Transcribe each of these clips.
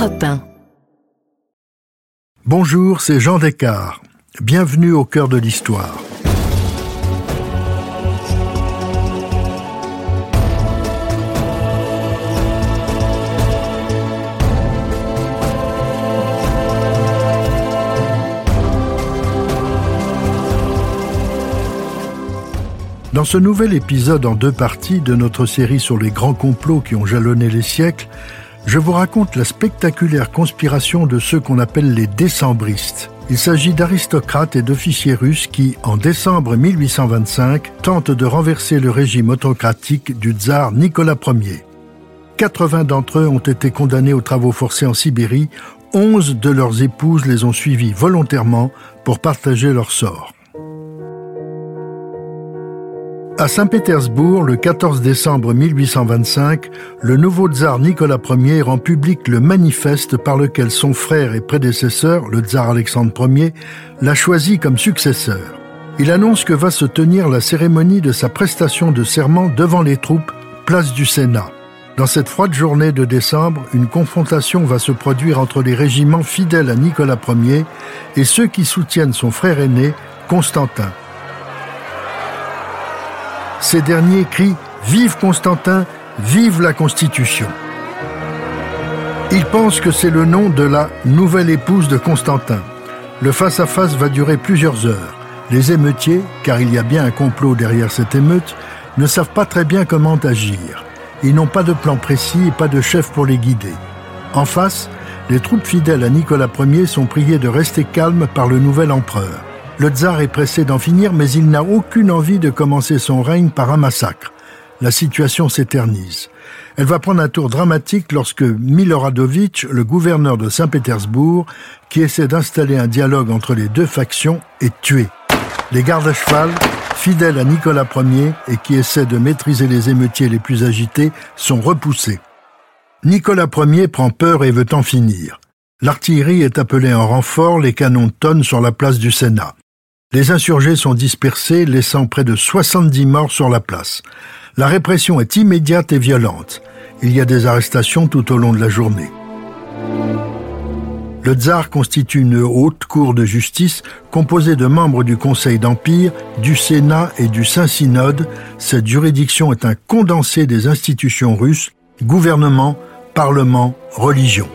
Europe 1. Bonjour, c'est Jean Descartes. Bienvenue au cœur de l'histoire. Dans ce nouvel épisode en deux parties de notre série sur les grands complots qui ont jalonné les siècles, je vous raconte la spectaculaire conspiration de ceux qu'on appelle les décembristes. Il s'agit d'aristocrates et d'officiers russes qui, en décembre 1825, tentent de renverser le régime autocratique du tsar Nicolas Ier. 80 d'entre eux ont été condamnés aux travaux forcés en Sibérie, 11 de leurs épouses les ont suivis volontairement pour partager leur sort. À Saint-Pétersbourg, le 14 décembre 1825, le nouveau tsar Nicolas Ier rend public le manifeste par lequel son frère et prédécesseur, le tsar Alexandre Ier, l'a choisi comme successeur. Il annonce que va se tenir la cérémonie de sa prestation de serment devant les troupes, place du Sénat. Dans cette froide journée de décembre, une confrontation va se produire entre les régiments fidèles à Nicolas Ier et ceux qui soutiennent son frère aîné, Constantin. Ces derniers crient Vive Constantin, vive la Constitution. Ils pensent que c'est le nom de la nouvelle épouse de Constantin. Le face-à-face va durer plusieurs heures. Les émeutiers, car il y a bien un complot derrière cette émeute, ne savent pas très bien comment agir. Ils n'ont pas de plan précis et pas de chef pour les guider. En face, les troupes fidèles à Nicolas Ier sont priées de rester calmes par le nouvel empereur. Le tsar est pressé d'en finir, mais il n'a aucune envie de commencer son règne par un massacre. La situation s'éternise. Elle va prendre un tour dramatique lorsque Miloradovitch, le gouverneur de Saint-Pétersbourg, qui essaie d'installer un dialogue entre les deux factions, est tué. Les gardes à cheval, fidèles à Nicolas Ier et qui essaient de maîtriser les émeutiers les plus agités, sont repoussés. Nicolas Ier prend peur et veut en finir. L'artillerie est appelée en renfort, les canons tonnent sur la place du Sénat. Les insurgés sont dispersés, laissant près de 70 morts sur la place. La répression est immédiate et violente. Il y a des arrestations tout au long de la journée. Le tsar constitue une haute cour de justice composée de membres du Conseil d'Empire, du Sénat et du Saint-Synode. Cette juridiction est un condensé des institutions russes, gouvernement, parlement, religion.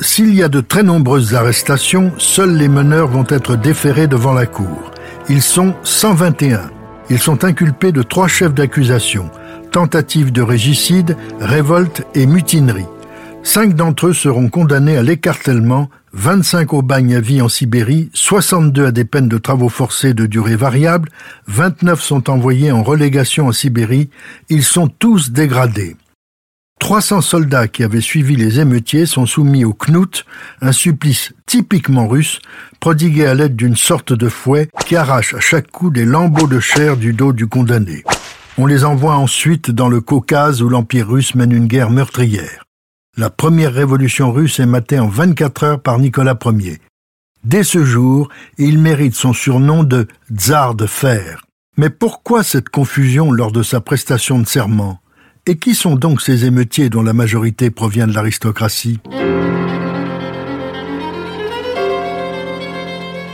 S'il y a de très nombreuses arrestations, seuls les meneurs vont être déférés devant la Cour. Ils sont 121. Ils sont inculpés de trois chefs d'accusation, tentative de régicide, révolte et mutinerie. Cinq d'entre eux seront condamnés à l'écartèlement, 25 au bagne à vie en Sibérie, 62 à des peines de travaux forcés de durée variable, 29 sont envoyés en relégation en Sibérie, ils sont tous dégradés. 300 soldats qui avaient suivi les émeutiers sont soumis au knout, un supplice typiquement russe, prodigué à l'aide d'une sorte de fouet qui arrache à chaque coup des lambeaux de chair du dos du condamné. On les envoie ensuite dans le Caucase où l'Empire russe mène une guerre meurtrière. La première révolution russe est matée en 24 heures par Nicolas Ier. Dès ce jour, il mérite son surnom de tsar de fer. Mais pourquoi cette confusion lors de sa prestation de serment? Et qui sont donc ces émeutiers dont la majorité provient de l'aristocratie?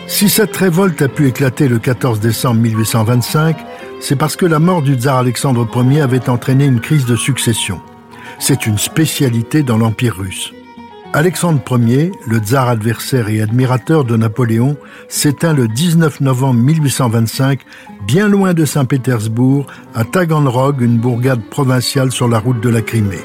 Si cette révolte a pu éclater le 14 décembre 1825, c'est parce que la mort du tsar Alexandre Ier avait entraîné une crise de succession. C'est une spécialité dans l'Empire russe. Alexandre Ier, le tsar adversaire et admirateur de Napoléon, s'éteint le 19 novembre 1825, bien loin de Saint-Pétersbourg, à Taganrog, une bourgade provinciale sur la route de la Crimée.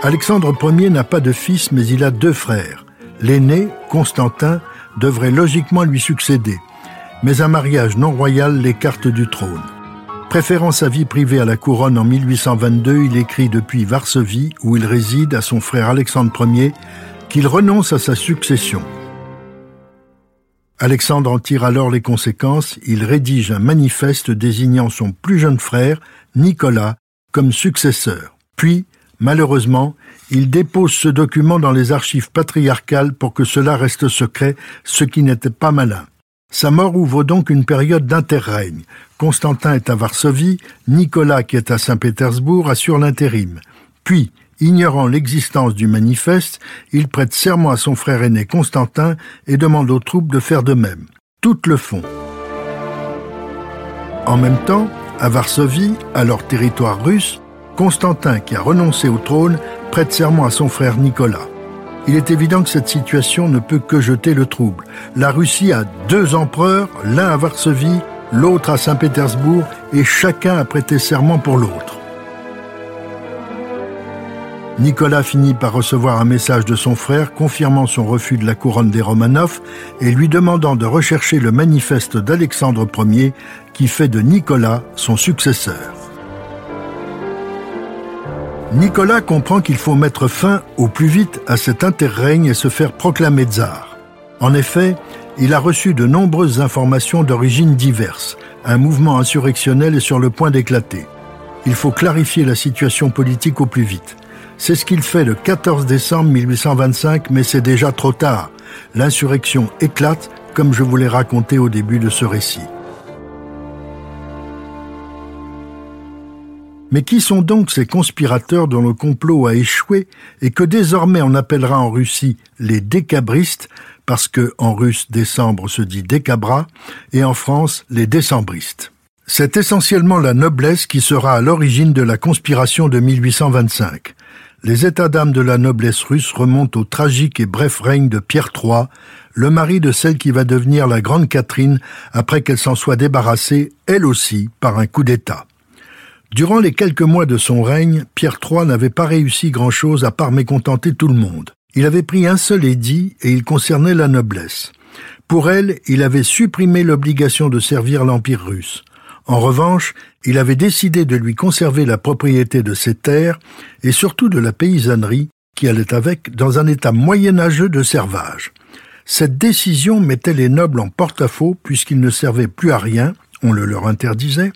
Alexandre Ier n'a pas de fils, mais il a deux frères. L'aîné, Constantin, devrait logiquement lui succéder, mais un mariage non royal l'écarte du trône. Préférant sa vie privée à la couronne en 1822, il écrit depuis Varsovie, où il réside, à son frère Alexandre Ier, qu'il renonce à sa succession. Alexandre en tire alors les conséquences, il rédige un manifeste désignant son plus jeune frère, Nicolas, comme successeur. Puis, malheureusement, il dépose ce document dans les archives patriarcales pour que cela reste secret, ce qui n'était pas malin. Sa mort ouvre donc une période d'interrègne. Constantin est à Varsovie, Nicolas, qui est à Saint-Pétersbourg, assure l'intérim. Puis, Ignorant l'existence du manifeste, il prête serment à son frère aîné Constantin et demande aux troupes de faire de même. Toutes le font. En même temps, à Varsovie, alors territoire russe, Constantin, qui a renoncé au trône, prête serment à son frère Nicolas. Il est évident que cette situation ne peut que jeter le trouble. La Russie a deux empereurs, l'un à Varsovie, l'autre à Saint-Pétersbourg, et chacun a prêté serment pour l'autre. Nicolas finit par recevoir un message de son frère confirmant son refus de la couronne des Romanov et lui demandant de rechercher le manifeste d'Alexandre Ier qui fait de Nicolas son successeur. Nicolas comprend qu'il faut mettre fin au plus vite à cet interrègne et se faire proclamer tsar. En effet, il a reçu de nombreuses informations d'origine diverses. Un mouvement insurrectionnel est sur le point d'éclater. Il faut clarifier la situation politique au plus vite. C'est ce qu'il fait le 14 décembre 1825, mais c'est déjà trop tard. L'insurrection éclate, comme je vous l'ai raconté au début de ce récit. Mais qui sont donc ces conspirateurs dont le complot a échoué et que désormais on appellera en Russie les décabristes, parce que en russe décembre se dit décabra, et en France les décembristes C'est essentiellement la noblesse qui sera à l'origine de la conspiration de 1825. Les états d'âme de la noblesse russe remontent au tragique et bref règne de Pierre III, le mari de celle qui va devenir la grande Catherine après qu'elle s'en soit débarrassée, elle aussi, par un coup d'État. Durant les quelques mois de son règne, Pierre III n'avait pas réussi grand-chose à part mécontenter tout le monde. Il avait pris un seul édit et il concernait la noblesse. Pour elle, il avait supprimé l'obligation de servir l'Empire russe. En revanche, il avait décidé de lui conserver la propriété de ses terres et surtout de la paysannerie qui allait avec dans un état moyenâgeux de servage. Cette décision mettait les nobles en porte-à-faux puisqu'ils ne servaient plus à rien, on le leur interdisait,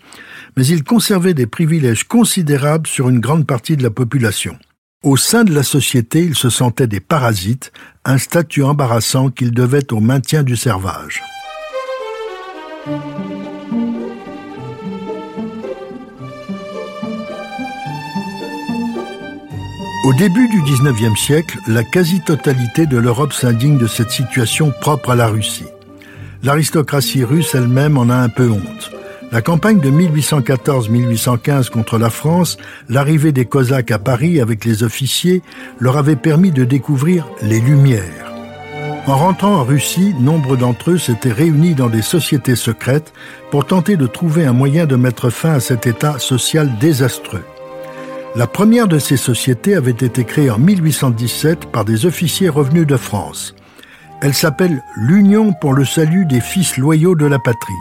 mais ils conservaient des privilèges considérables sur une grande partie de la population. Au sein de la société, ils se sentaient des parasites, un statut embarrassant qu'ils devaient au maintien du servage. Au début du XIXe siècle, la quasi-totalité de l'Europe s'indigne de cette situation propre à la Russie. L'aristocratie russe elle-même en a un peu honte. La campagne de 1814-1815 contre la France, l'arrivée des Cosaques à Paris avec les officiers, leur avait permis de découvrir les Lumières. En rentrant en Russie, nombre d'entre eux s'étaient réunis dans des sociétés secrètes pour tenter de trouver un moyen de mettre fin à cet état social désastreux. La première de ces sociétés avait été créée en 1817 par des officiers revenus de France. Elle s'appelle l'Union pour le salut des fils loyaux de la patrie.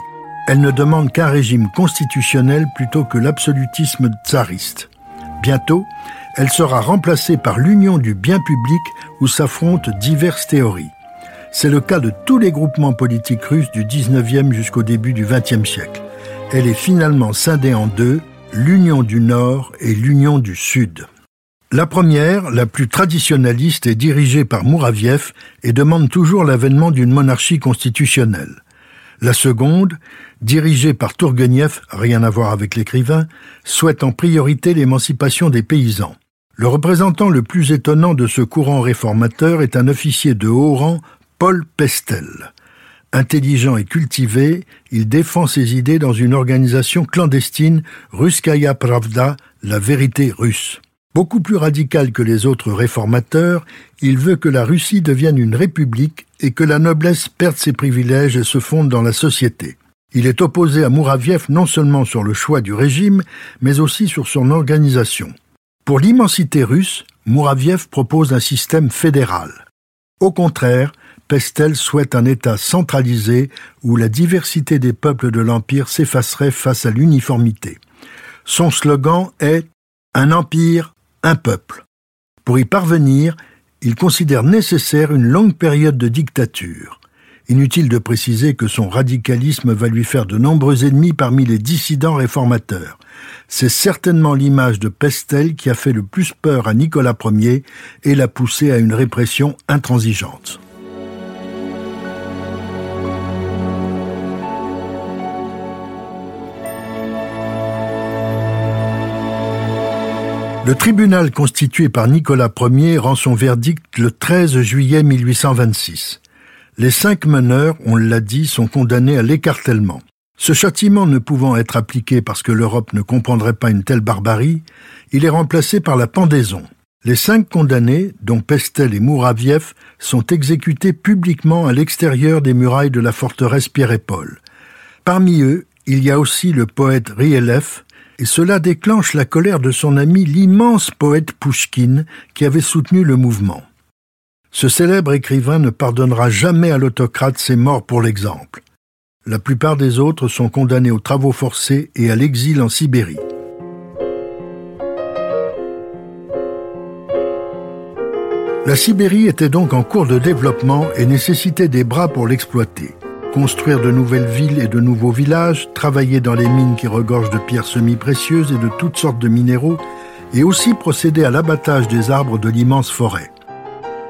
Elle ne demande qu'un régime constitutionnel plutôt que l'absolutisme tsariste. Bientôt, elle sera remplacée par l'union du bien public où s'affrontent diverses théories. C'est le cas de tous les groupements politiques russes du 19e jusqu'au début du 20e siècle. Elle est finalement scindée en deux, l'Union du Nord et l'Union du Sud. La première, la plus traditionnaliste, est dirigée par Mouraviev et demande toujours l'avènement d'une monarchie constitutionnelle. La seconde, dirigée par Tourguenieff, rien à voir avec l'écrivain, souhaite en priorité l'émancipation des paysans. Le représentant le plus étonnant de ce courant réformateur est un officier de haut rang, Paul Pestel. Intelligent et cultivé, il défend ses idées dans une organisation clandestine, Ruskaya Pravda, la vérité russe. Beaucoup plus radical que les autres réformateurs, il veut que la Russie devienne une république et que la noblesse perde ses privilèges et se fonde dans la société. Il est opposé à Mouraviev non seulement sur le choix du régime, mais aussi sur son organisation. Pour l'immensité russe, Mouraviev propose un système fédéral. Au contraire, Pestel souhaite un État centralisé où la diversité des peuples de l'Empire s'effacerait face à l'uniformité. Son slogan est Un empire, un peuple. Pour y parvenir, il considère nécessaire une longue période de dictature. Inutile de préciser que son radicalisme va lui faire de nombreux ennemis parmi les dissidents réformateurs. C'est certainement l'image de Pestel qui a fait le plus peur à Nicolas Ier et l'a poussé à une répression intransigeante. Le tribunal constitué par Nicolas Ier rend son verdict le 13 juillet 1826. Les cinq meneurs, on l'a dit, sont condamnés à l'écartèlement. Ce châtiment ne pouvant être appliqué parce que l'Europe ne comprendrait pas une telle barbarie, il est remplacé par la pendaison. Les cinq condamnés, dont Pestel et Mouraviev, sont exécutés publiquement à l'extérieur des murailles de la forteresse Pierre et Paul. Parmi eux, il y a aussi le poète Rielev, et cela déclenche la colère de son ami l'immense poète Pouchkine qui avait soutenu le mouvement. Ce célèbre écrivain ne pardonnera jamais à l'autocrate ses morts pour l'exemple. La plupart des autres sont condamnés aux travaux forcés et à l'exil en Sibérie. La Sibérie était donc en cours de développement et nécessitait des bras pour l'exploiter. Construire de nouvelles villes et de nouveaux villages, travailler dans les mines qui regorgent de pierres semi-précieuses et de toutes sortes de minéraux, et aussi procéder à l'abattage des arbres de l'immense forêt.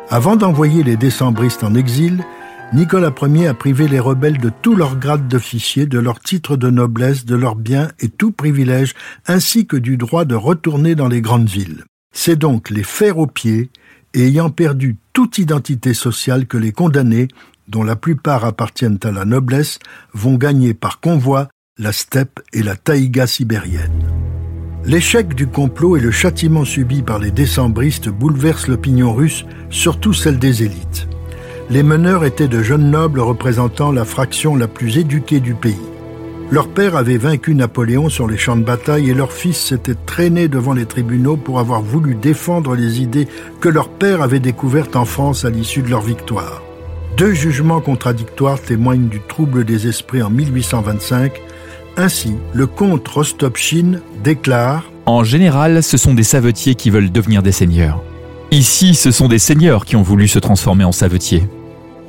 Avant d'envoyer les décembristes en exil, Nicolas Ier a privé les rebelles de tous leurs grades d'officiers, de leurs titres de noblesse, de leurs biens et tout privilège, ainsi que du droit de retourner dans les grandes villes. C'est donc les fers aux pieds, et ayant perdu toute identité sociale que les condamnés, dont la plupart appartiennent à la noblesse, vont gagner par convoi la steppe et la taïga sibérienne. L'échec du complot et le châtiment subi par les décembristes bouleversent l'opinion russe, surtout celle des élites. Les meneurs étaient de jeunes nobles représentant la fraction la plus éduquée du pays. Leur père avait vaincu Napoléon sur les champs de bataille et leur fils s'était traîné devant les tribunaux pour avoir voulu défendre les idées que leur père avait découvertes en France à l'issue de leur victoire. Deux jugements contradictoires témoignent du trouble des esprits en 1825 ainsi, le comte Rostopchine déclare En général, ce sont des savetiers qui veulent devenir des seigneurs. Ici, ce sont des seigneurs qui ont voulu se transformer en savetiers.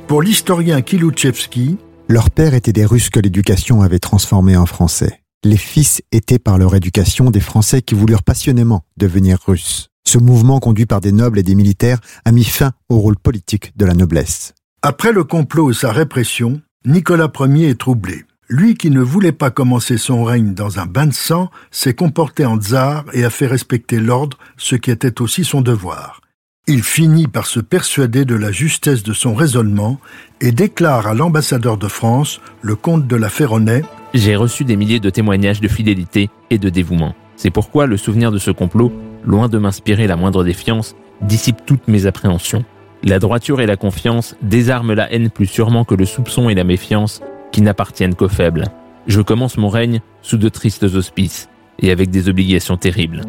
Pour l'historien Kilouchevski, leurs pères étaient des Russes que l'éducation avait transformés en Français. Les fils étaient par leur éducation des Français qui voulurent passionnément devenir Russes. Ce mouvement conduit par des nobles et des militaires a mis fin au rôle politique de la noblesse. Après le complot et sa répression, Nicolas Ier est troublé. Lui qui ne voulait pas commencer son règne dans un bain de sang, s'est comporté en tsar et a fait respecter l'ordre, ce qui était aussi son devoir. Il finit par se persuader de la justesse de son raisonnement et déclare à l'ambassadeur de France, le comte de la Ferronnaie J'ai reçu des milliers de témoignages de fidélité et de dévouement. C'est pourquoi le souvenir de ce complot, loin de m'inspirer la moindre défiance, dissipe toutes mes appréhensions. La droiture et la confiance désarment la haine plus sûrement que le soupçon et la méfiance qui n'appartiennent qu'aux faibles. Je commence mon règne sous de tristes auspices et avec des obligations terribles.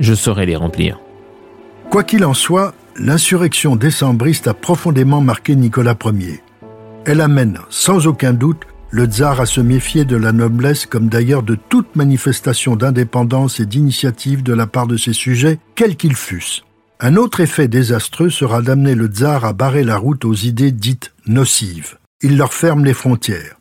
Je saurai les remplir. Quoi qu'il en soit, l'insurrection décembriste a profondément marqué Nicolas Ier. Elle amène, sans aucun doute, le tsar à se méfier de la noblesse comme d'ailleurs de toute manifestation d'indépendance et d'initiative de la part de ses sujets, quels qu'ils fussent. Un autre effet désastreux sera d'amener le tsar à barrer la route aux idées dites nocives. Il leur ferme les frontières.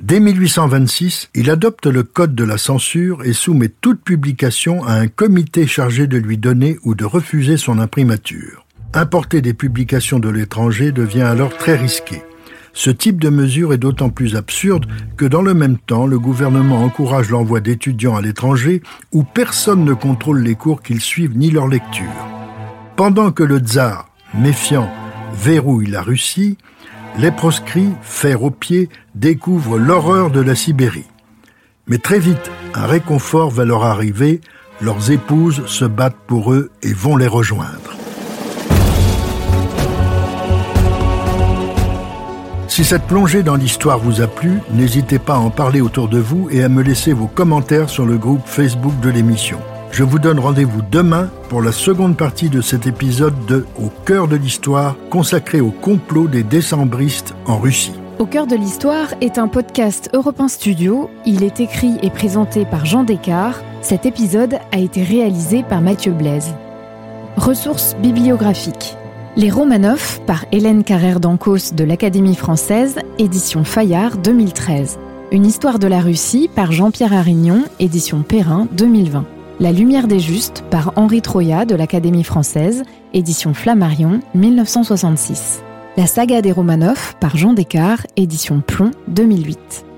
Dès 1826, il adopte le code de la censure et soumet toute publication à un comité chargé de lui donner ou de refuser son imprimature. Importer des publications de l'étranger devient alors très risqué. Ce type de mesure est d'autant plus absurde que dans le même temps, le gouvernement encourage l'envoi d'étudiants à l'étranger où personne ne contrôle les cours qu'ils suivent ni leur lecture. Pendant que le tsar, méfiant, verrouille la Russie, les proscrits, fer aux pieds, découvrent l'horreur de la Sibérie. Mais très vite, un réconfort va leur arriver, leurs épouses se battent pour eux et vont les rejoindre. Si cette plongée dans l'histoire vous a plu, n'hésitez pas à en parler autour de vous et à me laisser vos commentaires sur le groupe Facebook de l'émission. Je vous donne rendez-vous demain pour la seconde partie de cet épisode de Au cœur de l'histoire consacré au complot des décembristes en Russie. Au cœur de l'histoire est un podcast Europe Studio. Il est écrit et présenté par Jean Descartes. Cet épisode a été réalisé par Mathieu Blaise. Ressources bibliographiques. Les Romanov par Hélène Carrère d'Ancos de l'Académie française, édition Fayard 2013. Une histoire de la Russie par Jean-Pierre Arignon, édition Perrin 2020. La lumière des justes par Henri Troya de l'Académie française, édition Flammarion 1966. La saga des Romanov par Jean Descartes, édition Plomb 2008.